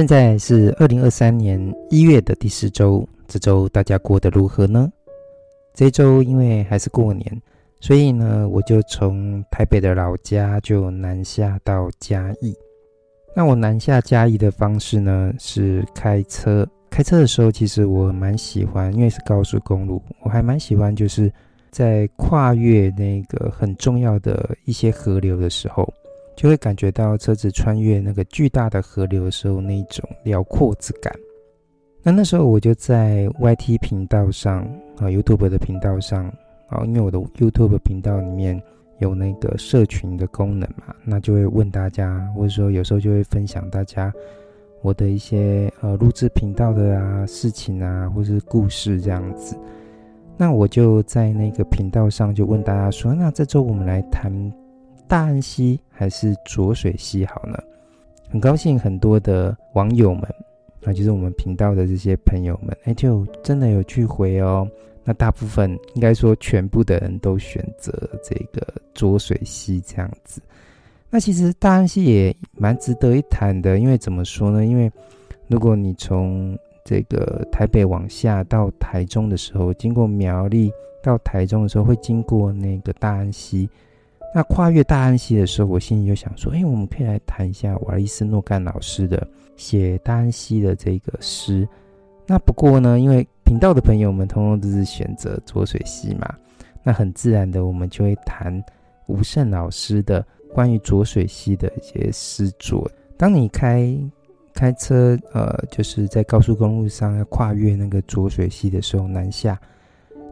现在是二零二三年一月的第四周，这周大家过得如何呢？这周因为还是过年，所以呢，我就从台北的老家就南下到嘉义。那我南下嘉义的方式呢，是开车。开车的时候，其实我蛮喜欢，因为是高速公路，我还蛮喜欢，就是在跨越那个很重要的一些河流的时候。就会感觉到车子穿越那个巨大的河流的时候，那一种辽阔之感。那那时候我就在 YT 频道上啊，YouTube 的频道上啊，因为我的 YouTube 频道里面有那个社群的功能嘛，那就会问大家，或者说有时候就会分享大家我的一些呃录制频道的啊事情啊，或是故事这样子。那我就在那个频道上就问大家说，那这周我们来谈。大安溪还是浊水溪好呢？很高兴很多的网友们啊，就是我们频道的这些朋友们，哎，就真的有去回哦。那大部分应该说全部的人都选择这个浊水溪这样子。那其实大安溪也蛮值得一谈的，因为怎么说呢？因为如果你从这个台北往下到台中的时候，经过苗栗到台中的时候，会经过那个大安溪。那跨越大安溪的时候，我心里就想说，哎，我们可以来谈一下瓦利斯诺干老师的写大安溪的这个诗。那不过呢，因为频道的朋友们通通都是选择浊水溪嘛，那很自然的，我们就会谈吴晟老师的关于浊水溪的一些诗作。当你开开车，呃，就是在高速公路上要跨越那个浊水溪的时候，南下。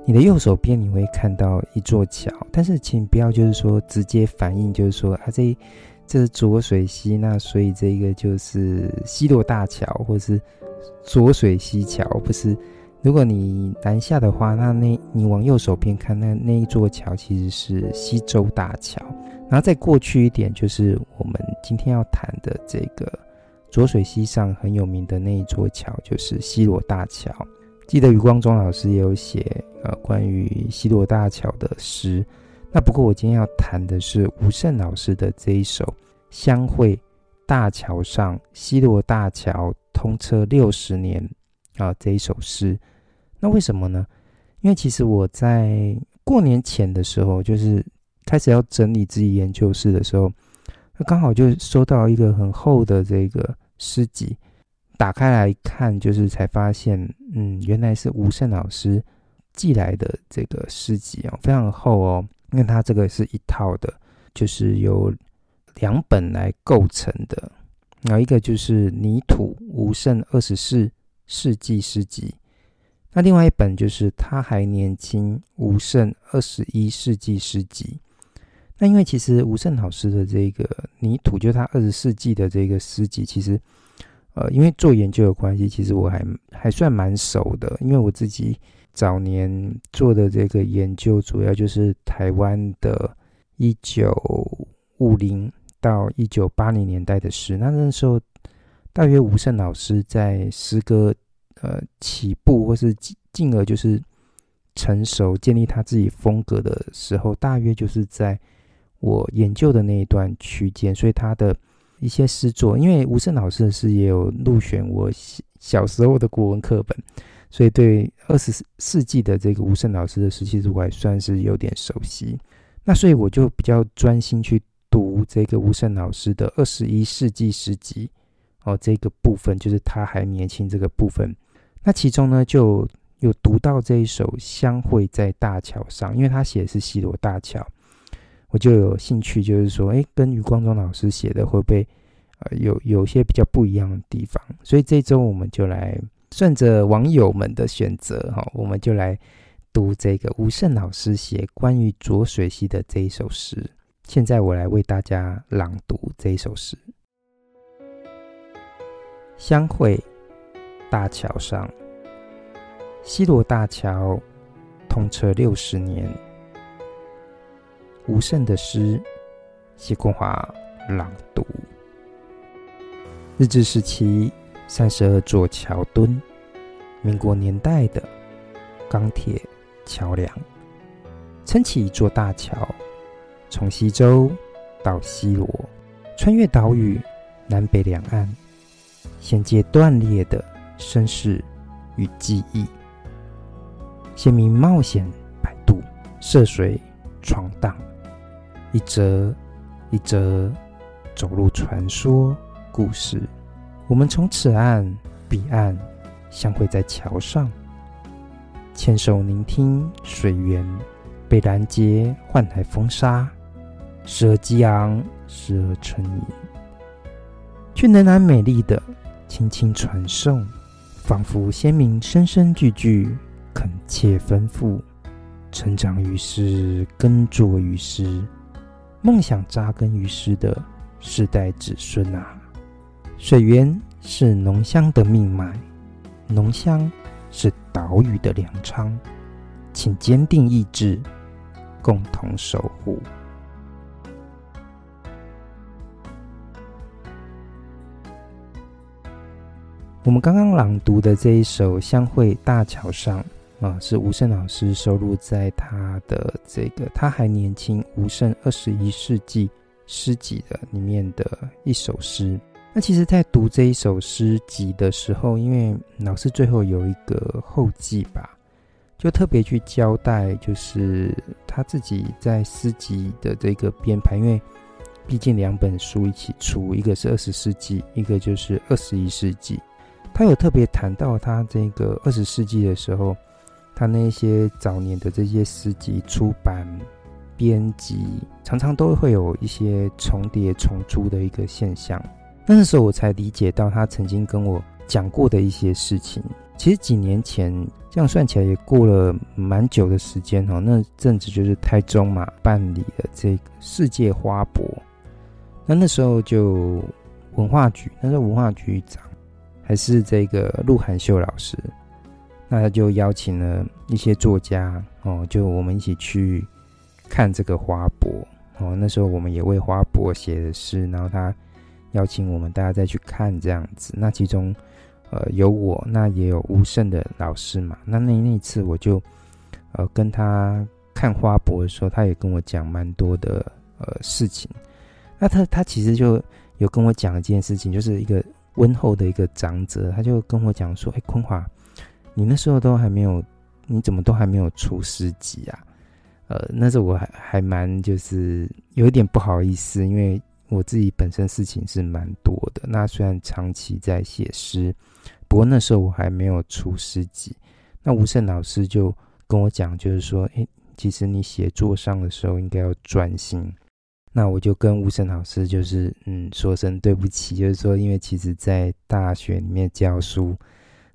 你的右手边你会看到一座桥，但是请不要就是说直接反应，就是说啊这这是浊水溪，那所以这个就是西洛大桥或是浊水溪桥，不是？如果你南下的话，那那你往右手边看，那那一座桥其实是溪州大桥，然后再过去一点就是我们今天要谈的这个浊水溪上很有名的那一座桥，就是西螺大桥。记得余光中老师也有写呃关于西罗大桥的诗，那不过我今天要谈的是吴晟老师的这一首《相会大桥上，西罗大桥通车六十年》啊这一首诗。那为什么呢？因为其实我在过年前的时候，就是开始要整理自己研究室的时候，那刚好就收到一个很厚的这个诗集。打开来看，就是才发现，嗯，原来是吴胜老师寄来的这个诗集哦，非常厚哦。因为它这个是一套的，就是由两本来构成的。然后一个就是《泥土吴胜二十四世纪诗集》，那另外一本就是《他还年轻吴胜二十一世纪诗集》。那因为其实吴胜老师的这个《泥土》，就是他二十世纪的这个诗集，其实。呃，因为做研究的关系，其实我还还算蛮熟的。因为我自己早年做的这个研究，主要就是台湾的一九五零到一九八零年代的事。那那时候，大约吴晟老师在诗歌呃起步，或是进而就是成熟、建立他自己风格的时候，大约就是在我研究的那一段区间，所以他的。一些诗作，因为吴胜老师的诗也有入选我小时候的国文课本，所以对二十世纪的这个吴胜老师的诗，其实我还算是有点熟悉。那所以我就比较专心去读这个吴胜老师的二十一世纪诗集哦，这个部分就是他还年轻这个部分。那其中呢，就有读到这一首《相会在大桥上》，因为他写的是西螺大桥。我就有兴趣，就是说，哎，跟余光中老师写的会不会，呃，有有些比较不一样的地方？所以这周我们就来顺着网友们的选择，哈，我们就来读这个吴胜老师写关于浊水溪的这一首诗。现在我来为大家朗读这一首诗：相会大桥上，西螺大桥通车六十年。吴晟的诗，谢光华朗读。日治时期三十二座桥墩，民国年代的钢铁桥梁，撑起一座大桥，从西周到西罗，穿越岛屿南北两岸，衔接断裂的身世与记忆。鲜明冒险摆渡，涉水闯荡，一则一则走入传说故事。我们从此岸彼岸相会在桥上，牵手聆听水源被拦截换来风沙，时而激昂，时而沉吟，却仍然美丽的轻轻传送，仿佛先民声声句句恳切吩咐，成长于诗，耕作于诗，梦想扎根于世的世代子孙啊！水源是浓香的命脉，浓香是岛屿的粮仓，请坚定意志，共同守护。我们刚刚朗读的这一首《相会大桥上》啊，是吴晟老师收录在他的这个“他还年轻，吴晟二十一世纪诗集”的里面的一首诗。那其实，在读这一首诗集的时候，因为老师最后有一个后记吧，就特别去交代，就是他自己在诗集的这个编排，因为毕竟两本书一起出，一个是二十世纪，一个就是二十一世纪。他有特别谈到，他这个二十世纪的时候，他那些早年的这些诗集出版、编辑，常常都会有一些重叠、重出的一个现象。那时候我才理解到他曾经跟我讲过的一些事情。其实几年前，这样算起来也过了蛮久的时间哈。那阵子就是台中嘛办理了这个世界花博，那那时候就文化局，那时候文化局长还是这个陆涵秀老师，那他就邀请了一些作家哦，就我们一起去看这个花博哦。那时候我们也为花博写的诗，然后他。邀请我们大家再去看这样子，那其中，呃，有我，那也有吴胜的老师嘛。那那那次我就，呃，跟他看花博的时候，他也跟我讲蛮多的呃事情。那他他其实就有跟我讲一件事情，就是一个温厚的一个长者，他就跟我讲说：“哎，坤华，你那时候都还没有，你怎么都还没有出诗集啊？”呃，那时候我还还蛮就是有一点不好意思，因为。我自己本身事情是蛮多的，那虽然长期在写诗，不过那时候我还没有出诗集。那吴胜老师就跟我讲，就是说，诶，其实你写作上的时候应该要专心。那我就跟吴胜老师就是，嗯，说声对不起，就是说，因为其实在大学里面教书，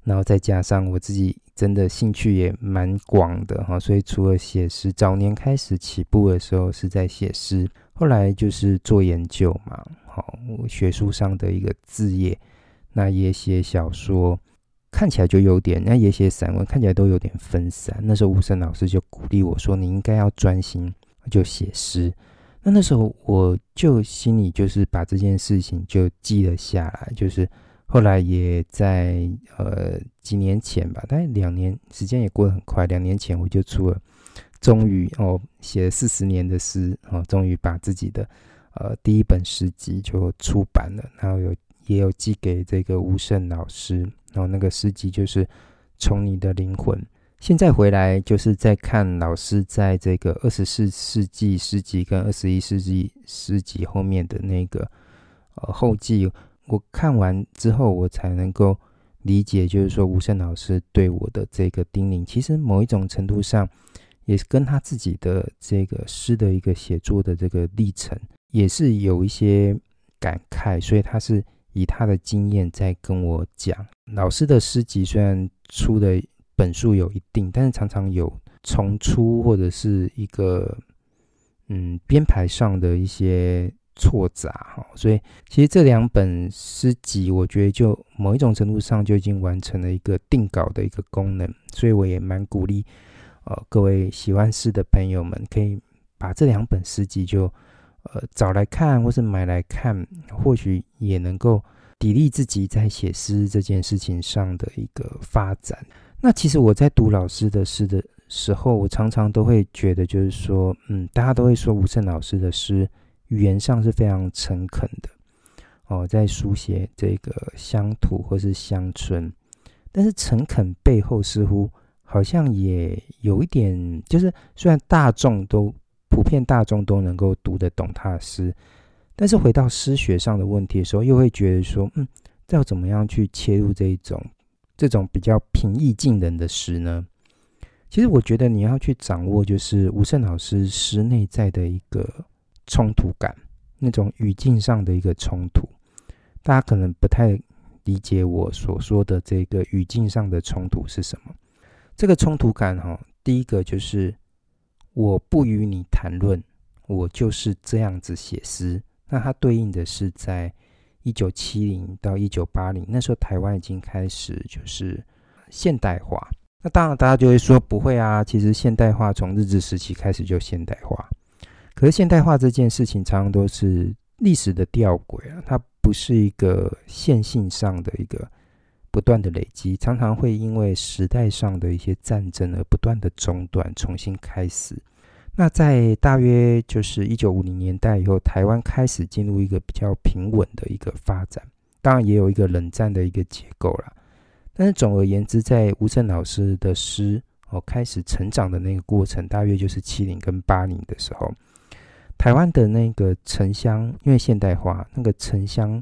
然后再加上我自己真的兴趣也蛮广的哈，所以除了写诗，早年开始起步的时候是在写诗。后来就是做研究嘛，好，学术上的一个字业，那也写小说，看起来就有点，那也写散文，看起来都有点分散。那时候吴声老师就鼓励我说：“你应该要专心，就写诗。”那那时候我就心里就是把这件事情就记了下来，就是后来也在呃几年前吧，大概两年时间也过得很快，两年前我就出了。终于哦，写了四十年的诗哦，终于把自己的呃第一本诗集就出版了，然后有也有寄给这个吴胜老师，然后那个诗集就是《从你的灵魂》。现在回来就是在看老师在这个二十四世纪诗集跟二十一世纪诗集后面的那个呃后记，我看完之后我才能够理解，就是说吴胜老师对我的这个叮咛，其实某一种程度上。也是跟他自己的这个诗的一个写作的这个历程，也是有一些感慨，所以他是以他的经验在跟我讲。老师的诗集虽然出的本数有一定，但是常常有重出或者是一个嗯编排上的一些错杂哈，所以其实这两本诗集，我觉得就某一种程度上就已经完成了一个定稿的一个功能，所以我也蛮鼓励。呃，各位喜欢诗的朋友们，可以把这两本诗集就呃找来看，或是买来看，或许也能够砥砺自己在写诗这件事情上的一个发展。那其实我在读老师的诗的时候，我常常都会觉得，就是说，嗯，大家都会说吴晟老师的诗语言上是非常诚恳的，哦，在书写这个乡土或是乡村，但是诚恳背后似乎好像也有一点，就是虽然大众都普遍大众都能够读得懂他的诗，但是回到诗学上的问题的时候，又会觉得说，嗯，要怎么样去切入这一种这种比较平易近人的诗呢？其实我觉得你要去掌握，就是吴胜老师诗内在的一个冲突感，那种语境上的一个冲突。大家可能不太理解我所说的这个语境上的冲突是什么。这个冲突感，哈，第一个就是我不与你谈论，我就是这样子写诗。那它对应的是在一九七零到一九八零，那时候台湾已经开始就是现代化。那当然，大家就会说不会啊。其实现代化从日治时期开始就现代化，可是现代化这件事情常常都是历史的吊诡啊，它不是一个线性上的一个不断的累积，常常会因为时代上的一些战争而不断的中断，重新开始。那在大约就是一九五零年代以后，台湾开始进入一个比较平稳的一个发展，当然也有一个冷战的一个结构了。但是总而言之，在吴晟老师的诗哦开始成长的那个过程，大约就是七零跟八零的时候，台湾的那个城乡因为现代化，那个城乡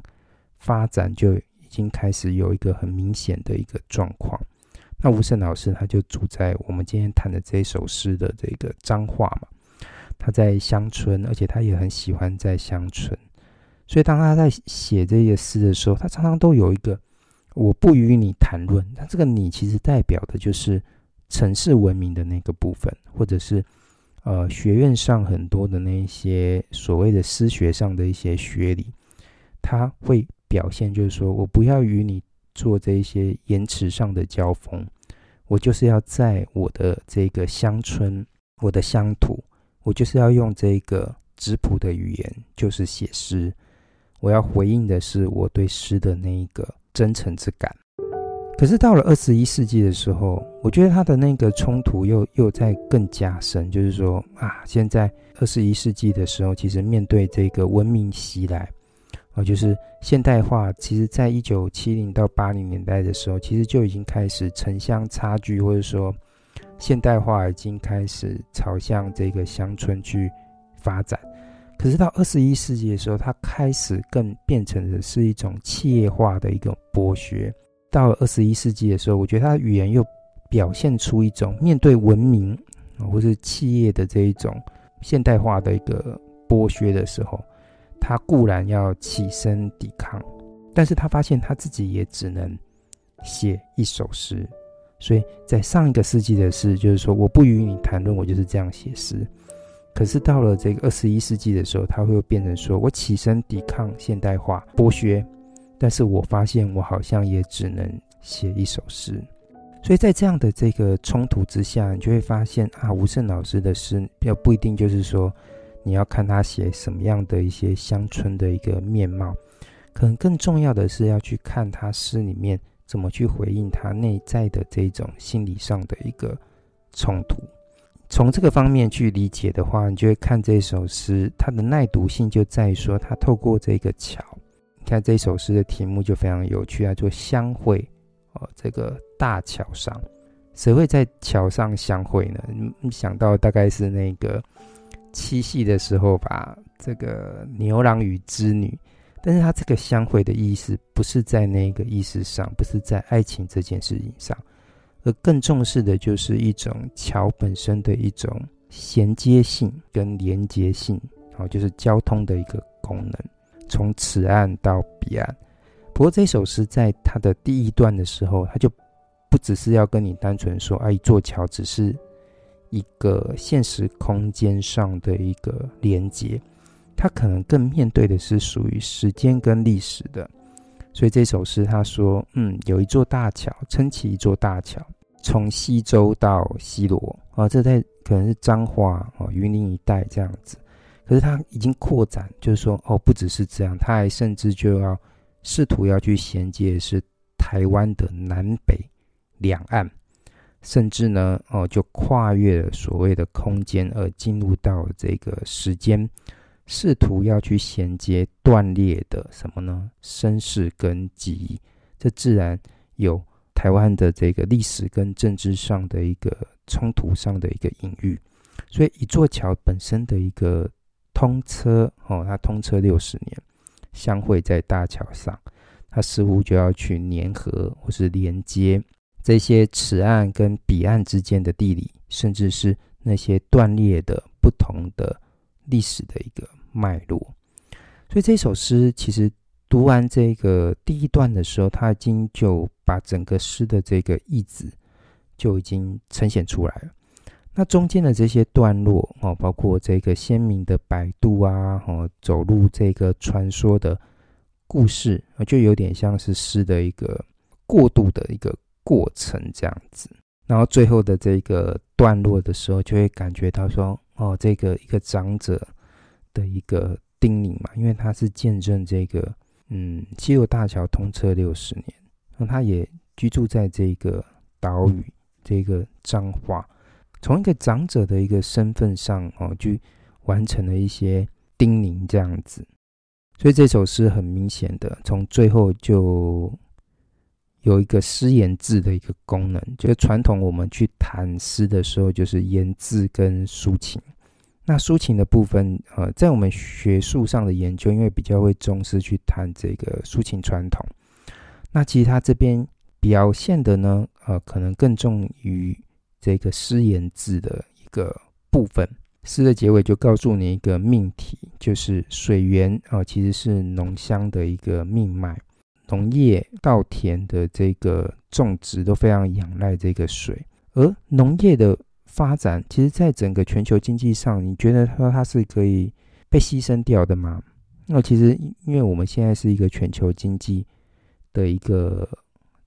发展就已经开始有一个很明显的一个状况。那吴晟老师他就住在我们今天谈的这一首诗的这个彰化嘛，他在乡村，而且他也很喜欢在乡村，所以当他在写这些诗的时候，他常常都有一个。我不与你谈论，那这个“你”其实代表的就是城市文明的那个部分，或者是呃学院上很多的那一些所谓的诗学上的一些学理，它会表现就是说我不要与你做这一些言辞上的交锋，我就是要在我的这个乡村、我的乡土，我就是要用这个质朴的语言，就是写诗，我要回应的是我对诗的那一个。真诚之感，可是到了二十一世纪的时候，我觉得他的那个冲突又又在更加深。就是说啊，现在二十一世纪的时候，其实面对这个文明袭来啊，就是现代化，其实在一九七零到八零年代的时候，其实就已经开始城乡差距，或者说现代化已经开始朝向这个乡村去发展。可是到二十一世纪的时候，它开始更变成的是一种企业化的一个剥削。到了二十一世纪的时候，我觉得他的语言又表现出一种面对文明啊，或是企业的这一种现代化的一个剥削的时候，他固然要起身抵抗，但是他发现他自己也只能写一首诗。所以在上一个世纪的诗，就是说我不与你谈论，我就是这样写诗。可是到了这个二十一世纪的时候，他会变成说：我起身抵抗现代化剥削，但是我发现我好像也只能写一首诗。所以在这样的这个冲突之下，你就会发现啊，吴胜老师的诗，要不一定就是说你要看他写什么样的一些乡村的一个面貌，可能更重要的是要去看他诗里面怎么去回应他内在的这种心理上的一个冲突。从这个方面去理解的话，你就会看这首诗，它的耐读性就在于说，它透过这个桥，看这首诗的题目就非常有趣啊，就相会哦，这个大桥上，谁会在桥上相会呢？你想到大概是那个七夕的时候吧，这个牛郎与织女，但是它这个相会的意思不是在那个意思上，不是在爱情这件事情上。而更重视的就是一种桥本身的一种衔接性跟连接性，好，就是交通的一个功能，从此岸到彼岸。不过这首诗在它的第一段的时候，它就不只是要跟你单纯说，啊，一座桥只是一个现实空间上的一个连接，它可能更面对的是属于时间跟历史的。所以这首诗他说，嗯，有一座大桥，撑起一座大桥，从西周到西罗啊，这在可能是彰化哦，云林一带这样子。可是他已经扩展，就是说，哦，不只是这样，他还甚至就要试图要去衔接是台湾的南北两岸，甚至呢，哦，就跨越了所谓的空间，而进入到这个时间，试图要去衔接断裂的什么呢？身世跟记忆，这自然有台湾的这个历史跟政治上的一个冲突上的一个隐喻。所以，一座桥本身的一个通车哦，它通车六十年，相会在大桥上，它似乎就要去粘合或是连接这些此岸跟彼岸之间的地理，甚至是那些断裂的不同的历史的一个脉络。所以这首诗其实读完这个第一段的时候，它已经就把整个诗的这个意思就已经呈现出来了。那中间的这些段落哦，包括这个鲜明的摆渡啊，哦，走入这个传说的故事，就有点像是诗的一个过渡的一个过程这样子。然后最后的这个段落的时候，就会感觉到说，哦，这个一个长者的一个叮咛嘛，因为他是见证这个嗯西螺大桥通车六十年，那他也居住在这个岛屿这个彰化。从一个长者的一个身份上哦，去完成了一些叮咛这样子，所以这首诗很明显的从最后就有一个诗言志的一个功能。就是传统我们去谈诗的时候，就是言志跟抒情。那抒情的部分，呃，在我们学术上的研究，因为比较会重视去谈这个抒情传统，那其实他这边表现的呢，呃，可能更重于。这个诗言志的一个部分，诗的结尾就告诉你一个命题，就是水源啊、哦，其实是农乡的一个命脉，农业稻田的这个种植都非常仰赖这个水，而农业的发展，其实在整个全球经济上，你觉得说它是可以被牺牲掉的吗？那其实因为我们现在是一个全球经济的一个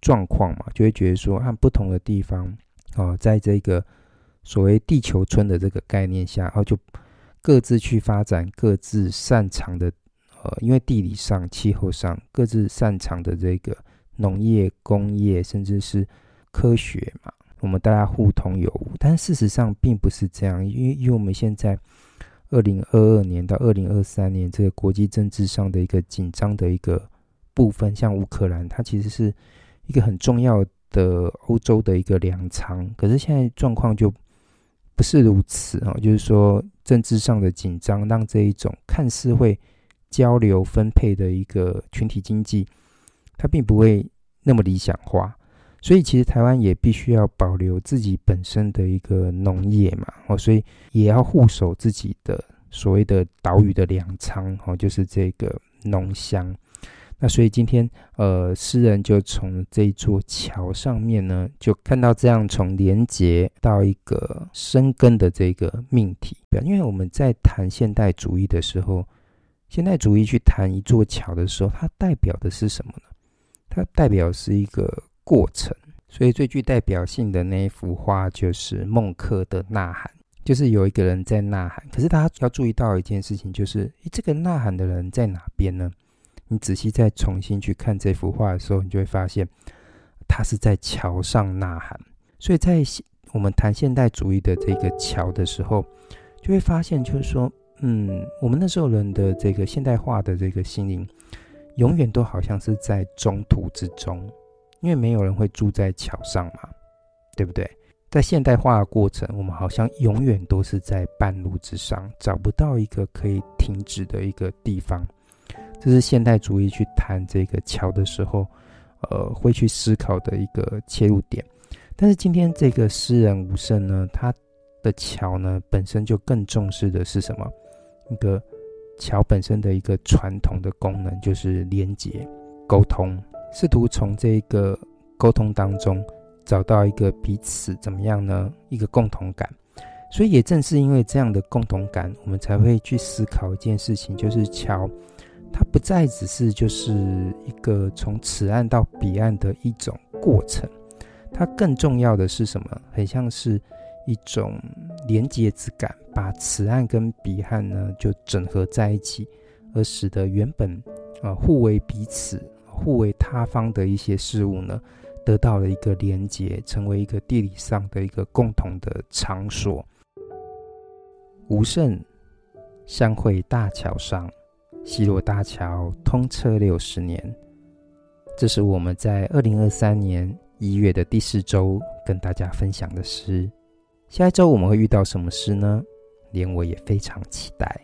状况嘛，就会觉得说，按不同的地方。哦，在这个所谓地球村的这个概念下，然后就各自去发展各自擅长的，呃，因为地理上、气候上各自擅长的这个农业、工业，甚至是科学嘛，我们大家互通有无。但事实上并不是这样，因为因为我们现在二零二二年到二零二三年这个国际政治上的一个紧张的一个部分，像乌克兰，它其实是一个很重要的。欧洲的一个粮仓，可是现在状况就不是如此啊，就是说政治上的紧张，让这一种看似会交流分配的一个群体经济，它并不会那么理想化。所以其实台湾也必须要保留自己本身的一个农业嘛，哦，所以也要护守自己的所谓的岛屿的粮仓，哦，就是这个农乡。那所以今天，呃，诗人就从这座桥上面呢，就看到这样从连接到一个生根的这个命题。因为我们在谈现代主义的时候，现代主义去谈一座桥的时候，它代表的是什么呢？它代表是一个过程。所以最具代表性的那一幅画就是孟克的《呐喊》，就是有一个人在呐喊。可是大家要注意到一件事情，就是，诶，这个呐喊的人在哪边呢？你仔细再重新去看这幅画的时候，你就会发现，他是在桥上呐喊。所以在我们谈现代主义的这个桥的时候，就会发现，就是说，嗯，我们那时候人的这个现代化的这个心灵，永远都好像是在中途之中，因为没有人会住在桥上嘛，对不对？在现代化的过程，我们好像永远都是在半路之上，找不到一个可以停止的一个地方。这是现代主义去谈这个桥的时候，呃，会去思考的一个切入点。但是今天这个诗人吴胜呢，他的桥呢本身就更重视的是什么？一个桥本身的一个传统的功能，就是连接、沟通，试图从这个沟通当中找到一个彼此怎么样呢？一个共同感。所以也正是因为这样的共同感，我们才会去思考一件事情，就是桥。它不再只是就是一个从此岸到彼岸的一种过程，它更重要的是什么？很像是一种连接之感，把此岸跟彼岸呢就整合在一起，而使得原本啊互为彼此、互为他方的一些事物呢，得到了一个连接，成为一个地理上的一个共同的场所。吴胜，相会大桥上，西罗大桥通车六十年。这是我们在二零二三年一月的第四周跟大家分享的诗。下一周我们会遇到什么诗呢？连我也非常期待。